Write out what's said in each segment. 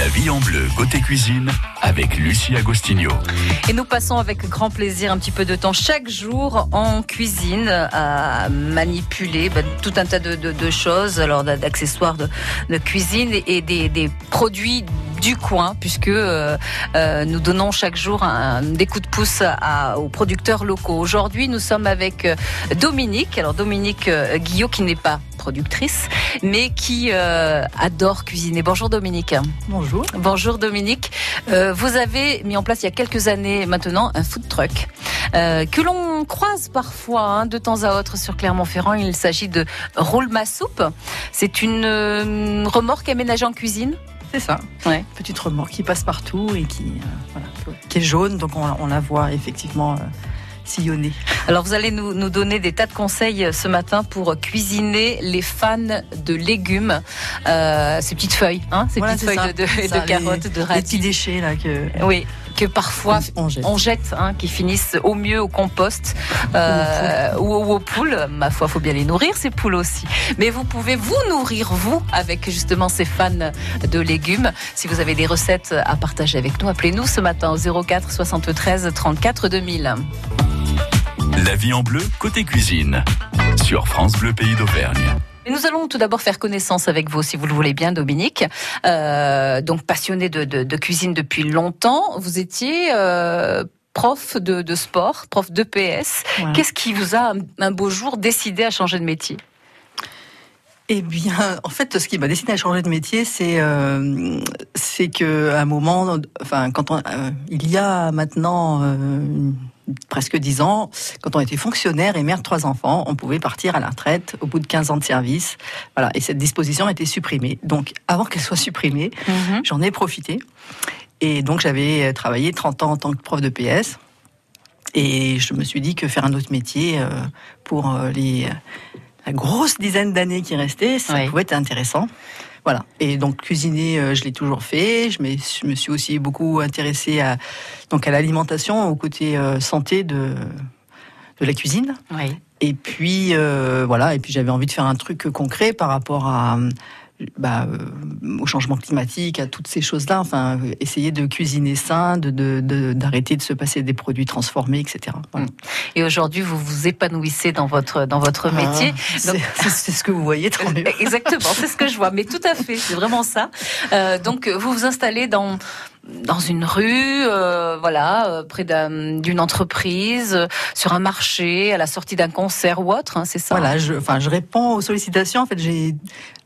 La vie en bleu côté cuisine avec Lucie Agostinho. Et nous passons avec grand plaisir un petit peu de temps chaque jour en cuisine à manipuler bah, tout un tas de, choses, alors d'a- d'accessoires de, cuisine et des produits du coin, puisque euh, euh, nous donnons chaque jour un- des coups de pouce à- aux producteurs locaux. Aujourd'hui, nous sommes avec euh, Dominique. Alors Dominique euh, Guillot, qui n'est pas productrice, mais qui euh, adore cuisiner. Bonjour Dominique. Bonjour. Bonjour Dominique. Euh, vous avez mis en place il y a quelques années maintenant un food truck euh, que l'on croise parfois hein, de temps à autre sur Clermont-Ferrand. Il s'agit de Roule ma soupe. C'est une euh, remorque aménagée en cuisine? C'est ça. Ouais. Petite remorque qui passe partout et qui, euh, voilà, qui est jaune, donc on, on la voit effectivement euh, sillonner. Alors vous allez nous, nous donner des tas de conseils euh, ce matin pour cuisiner les fans de légumes. Euh, ces petites feuilles, hein, ces Voilà, petites feuilles ça, de, de- c'est de ça, les- carottes, de Les petits radis. déchets là que Oui, que parfois on jette. on jette, hein, qui finissent au mieux au compost euh, ou, ou aux poules. Ma foi, faut bien les nourrir ces poules aussi. Mais vous pouvez vous nourrir vous avec justement ces fans de légumes. Si vous avez des recettes à partager avec nous, appelez-nous ce matin au 04 73 34 2000. La vie en bleu côté cuisine sur France Bleu Pays d'Auvergne. Et nous allons tout d'abord faire connaissance avec vous, si vous le voulez bien, Dominique. Euh, donc passionné de, de- de cuisine depuis longtemps, vous étiez euh, prof de, de sport, prof d'EPS. Qu'est-ce qui vous a un beau jour décidé à changer de métier? Eh bien, en fait, ce qui m'a décidé à changer de métier, c'est euh, c'est que à un moment, enfin, quand on, euh, il y a maintenant presque dix ans, quand on était fonctionnaire et mère de trois enfants, on pouvait partir à la retraite au bout de 15 ans de service. Voilà, et cette disposition a été supprimée. Donc, avant qu'elle soit supprimée, j'en ai profité. Et donc, j'avais travaillé 30 ans en tant que prof de PS. Et je me suis dit que faire un autre métier euh, pour euh, les la grosse dizaine d'années qui restaient, ça Oui. pouvait être intéressant. Voilà. Et donc cuisiner, euh, je l'ai toujours fait. Je me, je me suis aussi beaucoup intéressée à donc à l'alimentation, au côté euh, santé de de la cuisine. Oui. Et puis euh, voilà. Et puis j'avais envie de faire un truc concret par rapport à bah, euh, au changement climatique, à toutes ces choses-là. Enfin, essayer de cuisiner sain, de de- de- d'arrêter de, se passer des produits transformés, etc. Voilà. Et aujourd'hui, vous vous épanouissez dans votre dans votre métier. Ah, c'est Donc- c'est- ce que vous voyez, tant mieux. Exactement, c'est ce que je vois. Mais tout à fait, c'est vraiment ça. Euh, donc, vous vous installez dans dans une rue, euh, voilà, euh, près d'un- d'une entreprise, euh, sur un marché, à la sortie d'un concert ou autre, hein, c'est ça. Voilà, je, enfin, je réponds aux sollicitations. En fait, j'ai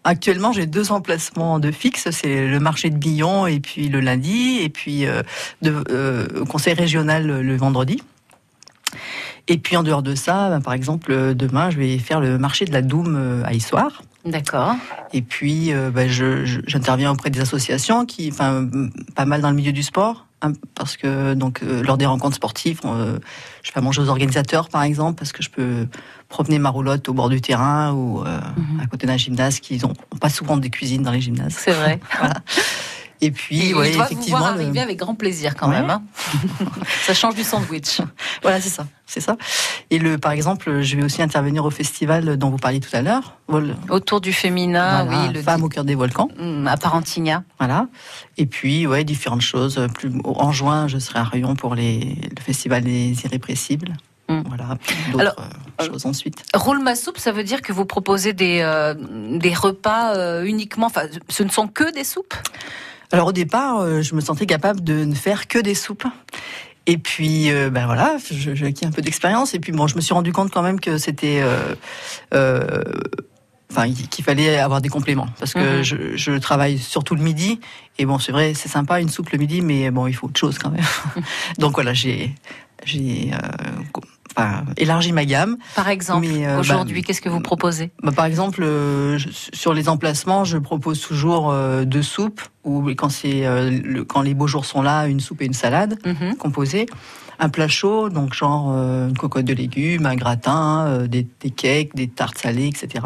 actuellement j'ai deux emplacements de fixe. C'est le marché de Billon et puis le lundi, et puis euh, de, euh, conseil régional le, vendredi. Et puis en dehors de ça, ben, par exemple, demain, je vais faire le marché de la Doum euh, à Issoire. D'accord. Et puis, euh, ben, j'interviens auprès des associations qui, enfin, pas mal dans le milieu du sport, parce que donc euh, lors des rencontres sportives, euh, je fais à manger aux organisateurs, par exemple, parce que je peux promener ma roulotte au bord du terrain ou euh, Mhm. à côté d'un gymnase qui ont, ont pas souvent des cuisines dans les gymnases. C'est vrai. Voilà. Et puis, Et ouais, il doit vous effectivement, le- arriver avec grand plaisir quand Ouais. même. hein. ça change du sandwich. voilà, c'est ça, c'est ça. Et le, par exemple, je vais aussi intervenir au festival dont vous parliez tout à l'heure, Vol- Autour du féminin, voilà, oui, le Femmes au cœur des volcans. Hum, à Parentigna. Voilà. Et puis, ouais, différentes choses. Plus, en juin, je serai à Rion pour les, le festival des irrépressibles. Mm. Voilà. D'autres Alors, euh, choses ensuite. Roule ma soupe, ça veut dire que vous proposez des, euh, des repas euh, uniquement, enfin, ce ne sont que des soupes? Alors, au départ, euh, je me sentais capable de ne faire que des soupes. Et puis, euh, ben voilà, j'ai acquis un peu d'expérience. Et puis, bon, je me suis rendu compte quand même que c'était. euh, euh, Enfin, qu'il fallait avoir des compléments parce que Mhm. je, je travaille surtout le midi et bon c'est vrai c'est sympa une soupe le midi mais bon il faut autre chose quand même donc voilà j'ai j'ai enfin, élargi ma gamme Par exemple, euh, aujourd'hui, bah, qu'est-ce que vous proposez? Bah, par exemple, euh, je- sur les emplacements, je propose toujours euh, deux soupes, ou quand, c'est, euh, le- quand les beaux jours sont là, une soupe et une salade Mhm. composée. Un plat chaud, donc genre euh, une cocotte de légumes, un gratin, euh, des, des cakes, des tartes salées, etc.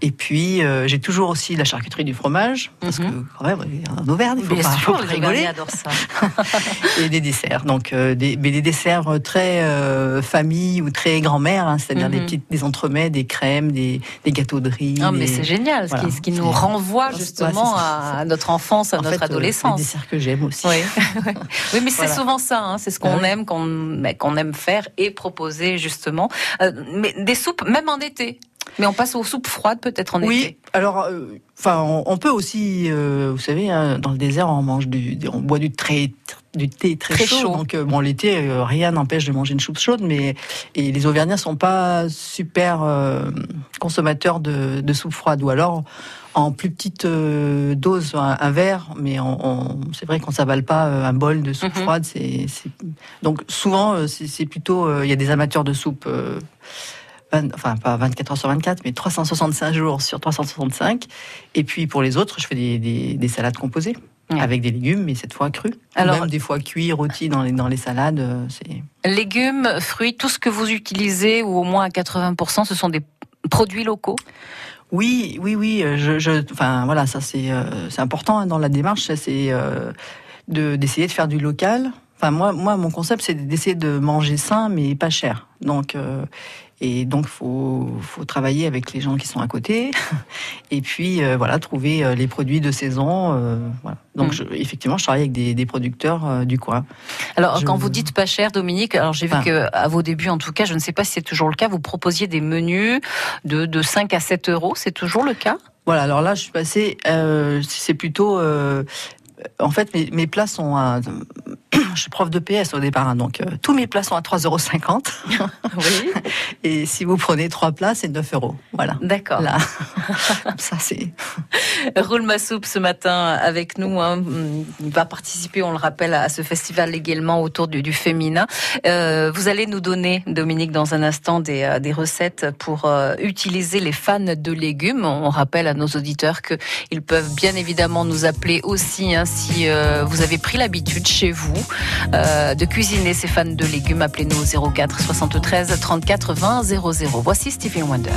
Et puis, euh, j'ai toujours aussi la charcuterie du fromage, parce Mhm. que quand même, en Auvergne, il faut Bien pas, faut sûr, pas les rigoler. Adorent ça. et des desserts. Donc des, mais des desserts très famille ou très grand-mère, hein, c'est-à-dire des Mhm. petites des entremets, des crèmes, des, des gâteaux de riz. Non, mais des- c'est génial, ce, qui, ce qui nous renvoie justement à, notre enfance à En notre fait, adolescence. les desserts que j'aime aussi. Oui, oui mais c'est Voilà. souvent ça, hein, c'est ce qu'on Ah aime, qu'on qu'on aime faire et proposer justement. Euh, mais des soupes, même en été. Mais on passe aux soupes froides peut-être en Oui, été. alors, euh, enfin, on, on peut aussi, euh, vous savez, hein, dans le désert, on mange du, du- on boit du très, du thé très, Très chaud. chaud. Donc, euh, bon, l'été, euh, rien n'empêche de manger une soupe chaude, mais et les Auvergnats sont pas super euh, consommateurs de, de soupe froide, ou alors en plus petite euh, dose, un, un verre, mais c'est vrai qu'on s'avale pas euh, un bol de soupe Mhm. froide. C'est, donc souvent, euh, c'est, plutôt, euh, il y a des amateurs de soupe. euh, 20 enfin pas 24 heures sur 24, mais 365 jours sur 365. Et puis pour les autres, je fais des, des- des salades composées Ouais. avec des légumes, mais cette fois crus. Alors- Même des fois cuits, rôtis dans les, dans les salades. C'est Légumes, fruits, tout ce que vous utilisez, ou au moins à 80%, ce sont des produits locaux? Oui, oui, oui. euh, Je, je- enfin voilà, ça c'est euh, important hein, dans la démarche. C'est euh, de d'essayer de faire du local. Enfin moi, moi mon concept c'est d'essayer de manger sain mais pas cher. Donc euh, et donc faut faut travailler avec les gens qui sont à côté et puis euh, voilà trouver euh, les produits de saison. euh, voilà. Donc Mm. je- effectivement je travaille avec des, des producteurs euh, du coin. Alors, Je- quand vous dites pas cher, Dominique, alors j'ai vu Enfin. que à vos débuts, en tout cas, je ne sais pas si c'est toujours le cas, vous proposiez des menus de, de 5 à 7 euros. C'est toujours le cas? Voilà, alors là, je suis passée. c'est plutôt. en fait, mes, mes plats sont à. Je suis prof de PS au départ, hein, donc euh, tous mes plats sont à 3,50 euros. Oui. Et si vous prenez trois plats, c'est 9 euros. Voilà. D'accord. Là, ça c'est. Roule ma soupe ce matin avec nous. hein. Il va participer, on le rappelle, à ce festival également autour du, du féminin. Euh, vous allez nous donner, Dominique, dans un instant, des, euh, des recettes pour utiliser les fans de légumes. On rappelle à nos auditeurs que ils peuvent bien évidemment nous appeler aussi hein, si vous avez pris l'habitude chez vous euh, de cuisiner ces fans de légumes. Appelez-nous au 04 73 34 20 00. Voici Stevie Wonder.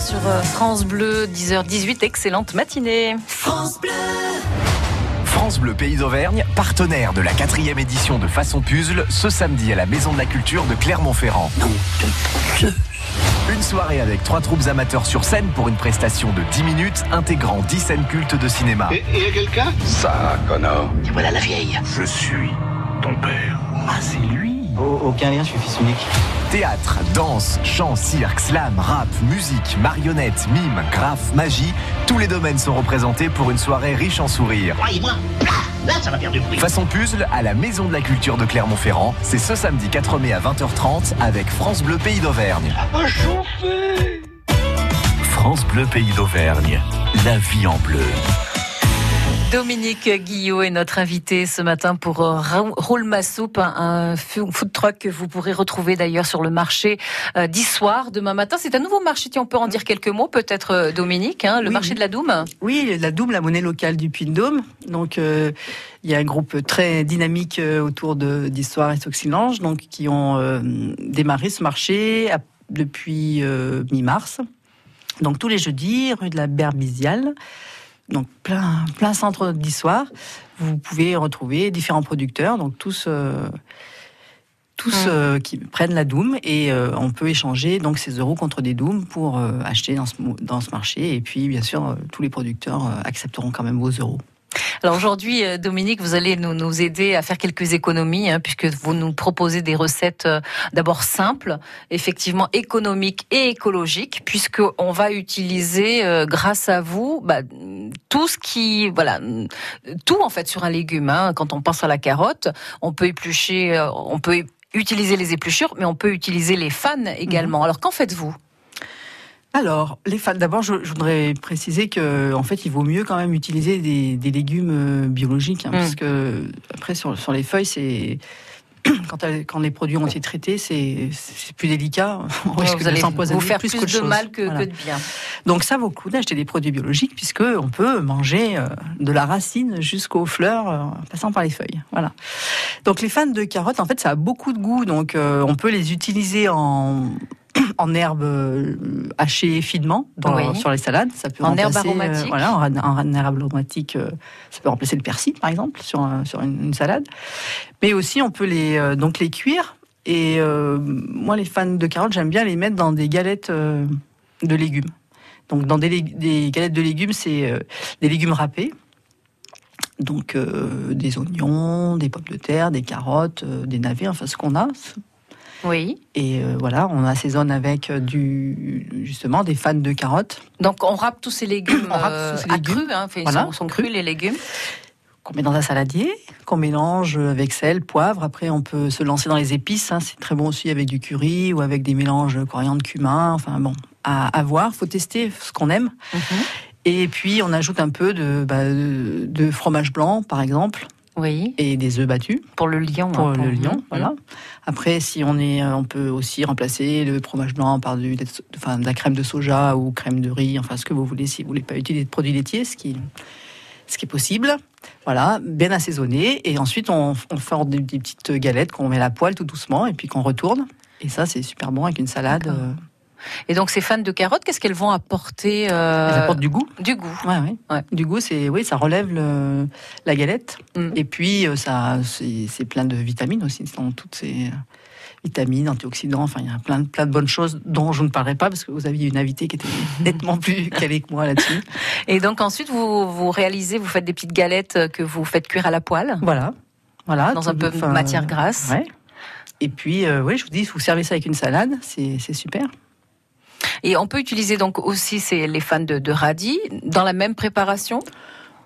sur euh, France Bleu, 10h18. Excellente matinée. France Bleu. France Bleu Pays d'Auvergne, partenaire de la quatrième édition de Façon Puzzle, ce samedi à la Maison de la Culture de Clermont-Ferrand. Une soirée avec trois troupes amateurs sur scène pour une prestation de 10 minutes intégrant 10 scènes cultes de cinéma. Et, et quelqu'un? Ça, Connor. Et voilà la vieille. Je suis ton père. Ah, c'est lui. Oh, aucun lien, je suis fils unique. Théâtre, danse, chant, cirque, slam, rap, musique, marionnette, mime, graphe, magie, tous les domaines sont représentés pour une soirée riche en sourires. Croyez-moi, là, ça va faire du bruit. Façon puzzle à la Maison de la Culture de Clermont-Ferrand, c'est ce samedi 4 mai à 20h30 avec France Bleu Pays d'Auvergne. Chauffer France Bleu Pays d'Auvergne, la vie en bleu. Dominique Guillot est notre invité ce matin pour euh, Roule ma soupe, un food truck que vous pourrez retrouver d'ailleurs sur le marché euh, d'Issoire demain matin. C'est un nouveau marché, on peut en dire quelques mots peut-être euh, Dominique, hein, le Oui, marché de la Doum Oui, la Doum, la monnaie locale du Puy-de-Dôme. Donc, euh, il y a un groupe très dynamique autour de- d'Histoire et Soxilange, donc qui ont euh, démarré ce marché à- depuis euh, mi-mars. Donc tous les jeudis, rue de la Berbisiale, donc plein, plein centre d'histoire. Vous pouvez retrouver différents producteurs, donc tous. euh, tous Mm. euh, qui prennent la Doom et euh, on peut échanger donc ces euros contre des Dooms pour acheter dans ce, dans ce marché et puis bien sûr tous les producteurs accepteront quand même vos euros. Alors aujourd'hui, euh, Dominique, vous allez nous, nous aider à faire quelques économies, hein, puisque vous nous proposez des recettes euh, d'abord simples, effectivement économiques et écologiques, puisque on va utiliser, euh, grâce à vous, bah, tout ce qui, voilà, tout en fait sur un légume. hein. Quand on pense à la carotte, on peut éplucher, on peut utiliser les épluchures, mais on peut utiliser les fans également. Alors qu'en faites-vous? Alors, les fans, d'abord, je, je voudrais préciser que, en fait, il vaut mieux quand même utiliser des, des légumes euh, biologiques, hein, Mm. parce que après sur, sur les feuilles, c'est quand, les produits ont été traités, c'est plus délicat. On risque vous de allez s'empoisonner vous faire plus, de chose. mal que, Voilà. que de bien. Donc ça vaut le coup d'acheter des produits biologiques puisque on peut manger euh, de la racine jusqu'aux fleurs euh, en passant par les feuilles. Voilà. Donc les fans de carottes, en fait, ça a beaucoup de goût, donc euh, on peut les utiliser en en herbe euh, hachée finement dans- Oui. sur les salades. Ça peut En herbe euh, aromatique. voilà, en, en herbe aromatique, euh, ça peut remplacer le persil, par exemple, sur un- sur une, une salade. Mais aussi, on peut les euh, donc les cuire. Et moi, les fans de carottes, j'aime bien les mettre dans des galettes de légumes. Donc, dans des, galettes de légumes, c'est des légumes râpés. Donc, des oignons, des pommes de terre, des carottes, des navets, enfin ce qu'on a. Oui. Et euh, voilà, on assaisonne avec euh, du, justement des fans de carottes Donc on râpe tous ces légumes, On râpe euh, tous ces à légumes. cru, hein, fait, Voilà, sont, sont cru. crus les légumes. qu'on met dans un saladier, qu'on mélange avec sel, poivre. Après, on peut se lancer dans les épices. hein. C'est très bon aussi avec du curry ou avec des mélanges coriandre, cumin. Enfin bon, à, à voir. Faut tester ce qu'on aime. Mhm. Et puis, on ajoute un peu de, bah, de fromage blanc, par exemple, Oui, et des œufs battus pour le lion. pour hein, le lion. Voilà. Après, si on est, euh, on peut aussi remplacer le fromage blanc par du, enfin, de la crème de soja ou crème de riz, enfin ce que vous voulez. Si vous voulez pas utiliser de produits laitiers, ce qui, ce qui est possible. Voilà, bien assaisonné. Et ensuite, on, on fait des, des petites galettes qu'on met à la poêle tout doucement et puis qu'on retourne. Et ça, c'est super bon avec une salade. Euh, Et donc ces fans de carottes, qu'est-ce qu'elles vont apporter euh, Ça apporte du goût. Du goût. Ouais, ouais. Ouais. Du goût, c'est oui, ça relève le- la galette. Mm. Et puis euh, ça, c'est plein de vitamines aussi. Dans toutes ces euh, vitamines, antioxydants. Enfin, il y a plein de plein de bonnes choses dont je ne parlerai pas parce que vous aviez une invitée qui était nettement plus calée que moi là-dessus. Et donc ensuite vous, vous réalisez, vous faites des petites galettes que vous faites cuire à la poêle. Voilà, voilà. Dans un peu de matière grasse. Ouais. Et puis, euh, oui, je vous dis, vous servez ça avec une salade, c'est super. Et on peut utiliser donc aussi ces, les fans de, de radis dans la même préparation?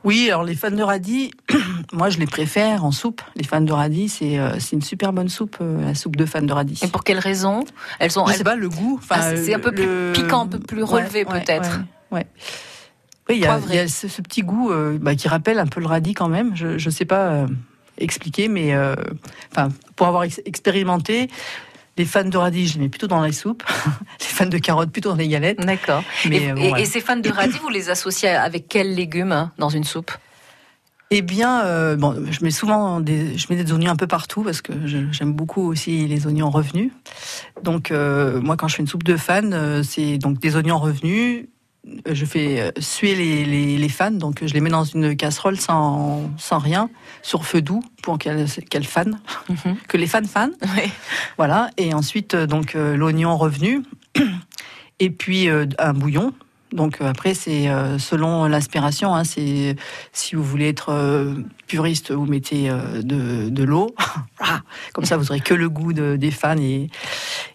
Oui, alors les fans de radis, moi je les préfère en soupe. Les fans de radis, c'est euh, une super bonne soupe, euh, la soupe de fans de radis. Et pour quelles raisons? Elles ont. Je elles- sais pas, le goût. Ah, c'est un peu plus piquant, un peu plus relevé, Ouais, peut-être. Ouais. ouais. Oui, il y a, y ce, ce petit goût euh, bah, qui rappelle un peu le radis quand même. Je ne sais pas euh, expliquer, mais enfin, pour avoir ex- expérimenté, les fans de radis, je les mets plutôt dans les soupes. les fans de carottes, plutôt dans les galettes. D'accord. Et, euh, bon, et- ces fans de radis, vous les associez avec quels légumes hein, dans une soupe? Eh bien, euh, bon, je mets souvent des, je mets des oignons un peu partout parce que j'aime beaucoup aussi les oignons revenus. Donc, euh, moi, quand je fais une soupe de fan, c'est donc des oignons revenus. Je fais suer les, les, les fans, donc je les mets dans une casserole sans, sans rien, sur feu doux pour qu'elles fanent, Mhm. que les fans. Oui. Voilà. Et ensuite, euh, donc euh, l'oignon revenu, et puis euh, un bouillon. Donc euh, après, c'est euh, selon l'inspiration. Hein, c'est si vous voulez être euh, puriste, vous mettez de, de l'eau. Ah, Comme ça, vous aurez que le goût de- des fans et,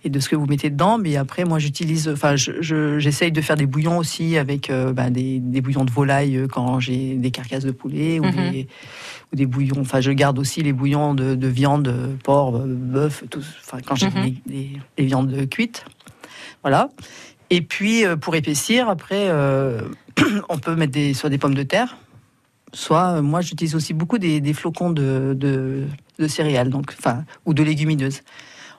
et de ce que vous mettez dedans. Mais après, moi, j'utilise. Enfin, je- je- j'essaye de faire des bouillons aussi avec euh, ben, des, des bouillons de volaille quand j'ai des carcasses de poulet ou, Mhm. des, ou des bouillons. Enfin, je garde aussi les bouillons de, de viande, porc, bœuf, tout. Enfin, quand j'ai Mhm. des, des- des viandes cuites. Voilà. Et puis, euh, pour épaissir, après, euh, on peut mettre des, soit des pommes de terre, soit, euh, moi, j'utilise aussi beaucoup des, des flocons de, de, de céréales, donc, enfin, ou de légumineuses.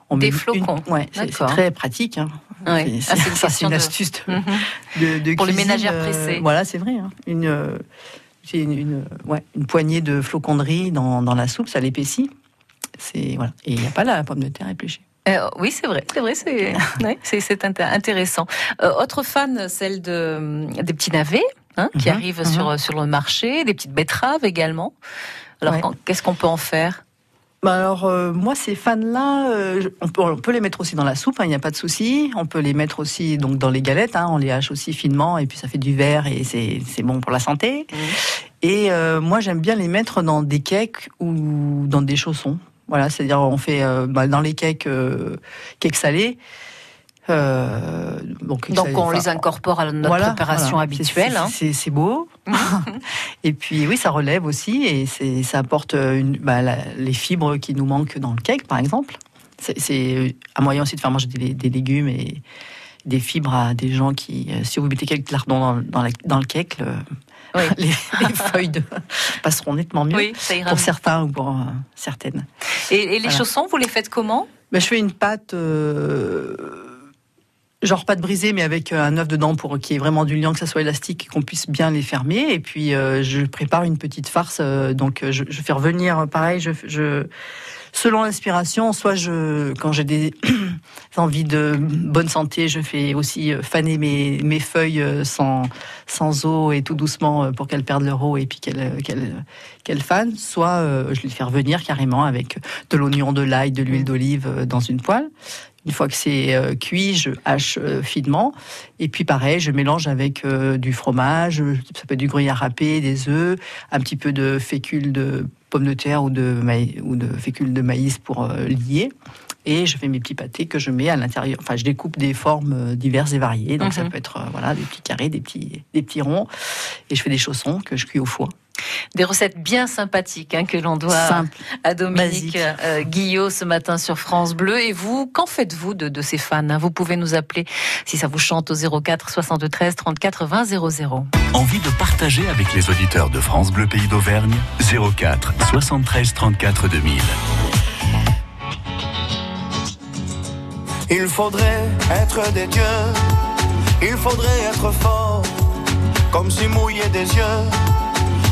On Des met une- flocons, ouais, c'est très pratique. Hein. Ouais. C'est- Ah, une ça, c'est question une de- astuce de, de Pour les ménagères pressées. voilà, c'est vrai. hein. Une, une, une, ouais, une poignée de flocons de riz dans, dans la soupe, ça l'épaissit. C'est voilà. Et il n'y a pas la pomme de terre épluchée. Euh, oui, c'est vrai, c'est vrai, c'est ouais, intéressant. Euh, autre fan, celle de des petits navets hein, qui Mhm, arrivent mhm. sur sur le marché, des petites betteraves également. Alors, Ouais. qu'est-ce qu'on peut en faire? Bah alors euh, moi ces fans-là, euh, je- on, peut, on peut les mettre aussi dans la soupe, hein, il n'y a pas de souci. On peut les mettre aussi donc dans les galettes, hein, on les hache aussi finement et puis ça fait du verre et c'est c'est bon pour la santé. Et euh, moi j'aime bien les mettre dans des cakes ou dans des chaussons. Voilà, c'est-à-dire on fait euh, bah, dans les cakes euh, cakes salés. Euh, donc on les incorpore à notre voilà, préparation voilà. habituelle. C'est- hein. Beau. et puis oui, ça relève aussi et ça apporte une, bah, la- les fibres qui nous manquent dans le cake, par exemple. C'est- C'est un moyen aussi de faire manger des, des légumes et des fibres à des gens qui, euh, si vous mettez quelques lardons dans, dans, la- dans le cake, le- Oui. les, les feuilles de- passeront nettement mieux. Oui, ça ira. Pour certains ou pour euh, certaines. Et, et les Voilà. chaussons, vous les faites comment Ben, je fais une pâte, euh, genre pâte brisée, mais avec un œuf dedans pour qu'il y ait vraiment du liant, que ça soit élastique et qu'on puisse bien les fermer. Et puis, euh, je prépare une petite farce. euh, donc, je, je fais revenir, pareil, je, je, selon l'inspiration, soit je, quand j'ai des envies de bonne santé, je fais aussi euh, faner mes, feuilles euh, sans, eau et tout doucement euh, pour qu'elles perdent leur eau et puis qu'elles qu'elles qu'elles fanent. Soit je les fais revenir carrément avec de l'oignon, de l'ail, de l'huile d'olive dans une poêle. Une fois que c'est cuit, je hache finement. Et puis pareil, je mélange avec du fromage, ça peut être du gruyère râpé, des œufs, un petit peu de fécule de pommes de terre ou de, ou de fécule de maïs pour euh, lier. Et je fais mes petits pâtés que je mets à l'intérieur. Enfin, je découpe des formes euh, diverses et variées. Donc ça Mhm. peut être euh, voilà des petits carrés, des petits, des petits ronds. Et je fais des chaussons que je cuis au four. Des recettes bien sympathiques hein, que l'on doit Simple. à Dominique euh, Guillot ce matin sur France Bleu. Et vous, qu'en faites-vous de, de ces fans hein? Vous pouvez nous appeler si ça vous chante au 04 73 34 20 00. Envie de partager avec les auditeurs de France Bleu Pays d'Auvergne? 04 73 34 2000. Il faudrait être des dieux, il faudrait être fort, comme si mouiller des yeux,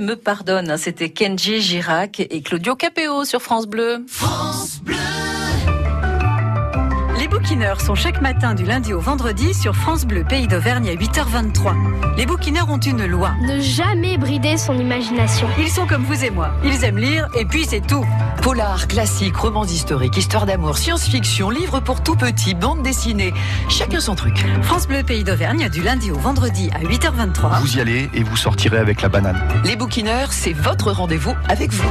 Me pardonne. C'était Kenji Girac et Claudio Capéo sur France Bleu. Bouquineurs sont chaque matin du lundi au vendredi sur France Bleu Pays d'Auvergne à 8h23. Les bouquineurs ont une loi. Ne jamais brider son imagination. Ils sont comme vous et moi. Ils aiment lire et puis c'est tout. Polar, classique, romans historiques, histoire d'amour, science-fiction, livres pour tout petit, bande dessinée. Chacun son truc. France Bleu Pays d'Auvergne du lundi au vendredi à 8h23. Vous y allez et vous sortirez avec la banane. Les bouquineurs, c'est votre rendez-vous avec vous.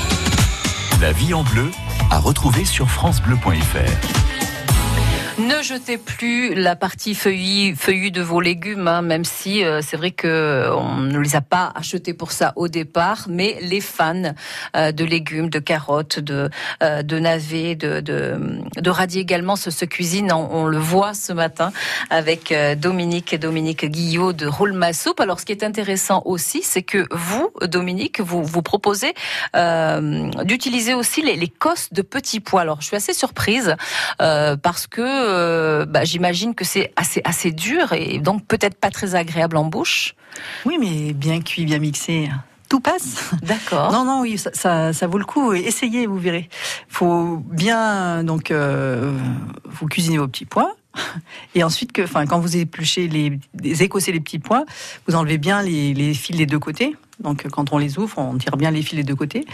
La vie en bleu à retrouver sur francebleu.fr. Ne jetez plus la partie feuillue, de vos légumes, hein, même si euh, c'est vrai que on ne les a pas achetés pour ça au départ, mais les fans euh, de légumes, de carottes, de, euh, navets, de, radis également se, cuisinent. On, le voit ce matin avec Dominique et Dominique Guillot de Roule ma soupe. Alors, ce qui est intéressant aussi, c'est que vous, Dominique, vous vous proposez d'utiliser aussi les, les cosses de petits pois. Alors, je suis assez surprise parce que euh, bah, j'imagine que c'est assez assez dur et donc peut-être pas très agréable en bouche. Oui, mais bien cuit, bien mixé. Tout passe. D'accord. Non, non, oui, ça, ça, ça vaut le coup. Essayez, vous verrez. Faut bien donc euh, vous cuisiner vos petits pois. Et ensuite, que, enfin, quand vous épluchez les, les écossez les petits pois, vous enlevez bien les, les fils des deux côtés. Donc, quand on les ouvre, on tire bien les fils des deux côtés.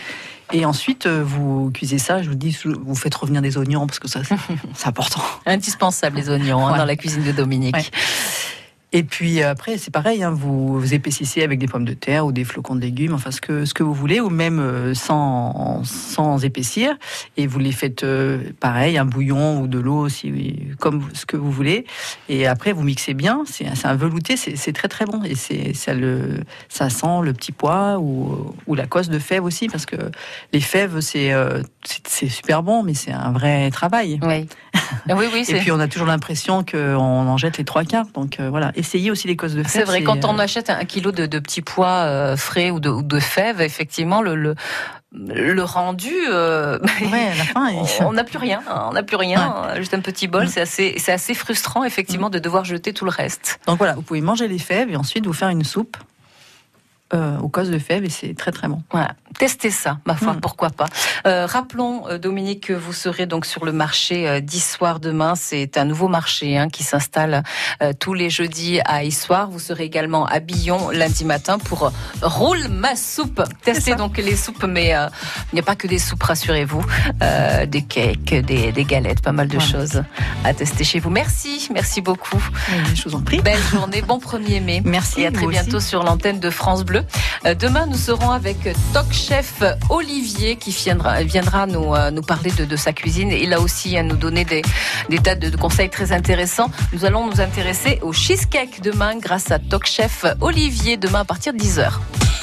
Et ensuite, euh, vous cuisez ça. Je vous dis, vous faites revenir des oignons parce que ça, c'est c'est important. Indispensable les oignons hein, dans la cuisine de Dominique. Ouais. Et puis après, c'est pareil, hein, vous, vous épaississez avec des pommes de terre ou des flocons de légumes, enfin ce que, ce que vous voulez, ou même euh, sans, sans épaissir. Et vous les faites euh, pareil, un bouillon ou de l'eau, si, comme ce que vous voulez. Et après, vous mixez bien. C'est un velouté, c'est très très bon. Et ça, le, ça sent le petit pois ou, ou la cosse de fèves aussi, parce que les fèves, c'est euh, super bon, mais c'est un vrai travail. Oui, oui, oui. Et puis on a toujours l'impression qu'on en jette les trois quarts. Donc euh, voilà, essayez aussi les cosses de fèves. C'est vrai, quand euh, on achète un kilo de, de petits pois euh, frais ou de, ou de fèves, effectivement, le, le, le rendu, euh, Ouais, à la fin, il- on n'a plus rien. On n'a plus rien. Juste un petit bol, c'est assez, c'est assez frustrant, effectivement, de devoir jeter tout le reste. Donc voilà, vous pouvez manger les fèves et ensuite vous faire une soupe euh, aux causes de fèves et c'est très très bon. Voilà. Testez ça, ma foi, Mm. pourquoi pas. Euh, rappelons, euh, Dominique, que vous serez donc sur le marché euh, d'Issoire demain. C'est un nouveau marché hein, qui s'installe euh, tous les jeudis à Issoire. Vous serez également à Billon lundi matin pour Roule ma soupe. Testez donc les soupes, mais il n'y a pas que des soupes, rassurez-vous. Des cakes, des, des galettes, pas mal de Voilà. choses à tester chez vous. Merci, merci beaucoup. Je vous en prie. Belle journée, bon 1er mai. Merci, Et à très aussi. bientôt sur l'antenne de France Bleu. Euh, Demain, nous serons avec Toc Chef Olivier qui viendra, euh, nous parler de, sa cuisine. Et là aussi, à nous donner des, tas de, de conseils très intéressants. Nous allons nous intéresser au cheesecake demain grâce à Toc Chef Olivier demain à partir de 10h.